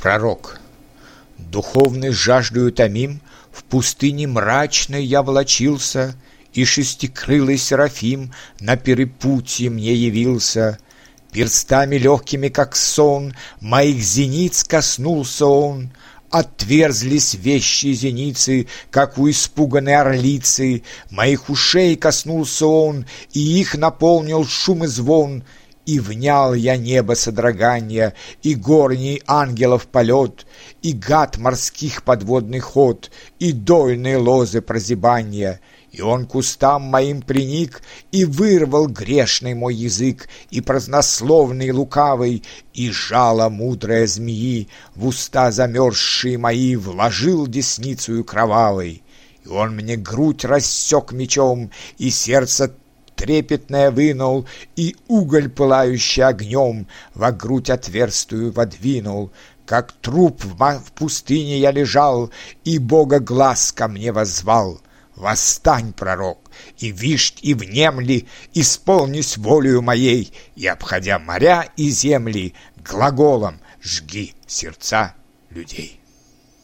Пророк. Духовной жаждою томим, В пустыне мрачной я волочился, И шестикрылый Серафим На перепутье мне явился. Перстами легкими, как сон, Моих зениц коснулся он, Отверзлись вещи зеницы, как у испуганной орлицы, Моих ушей коснулся он, и их наполнил шум и звон, И внял я небо содрогания, и горний ангелов полет, И гад морских подводный ход, и дольные лозы прозябания — и он к устам моим приник И вырвал грешный мой язык И празднословный лукавый И жало мудрая змеи В уста замерзшие мои Вложил десницею кровавой. И он мне грудь рассек мечом И сердце трепетное вынул, И уголь, пылающий огнем, Во грудь отверстую водвинул, Как труп в пустыне я лежал, И Бога глаз ко мне возвал — Восстань, пророк, и вишь, и внемли, Исполнись волею моей, И, обходя моря и земли, Глаголом жги сердца людей.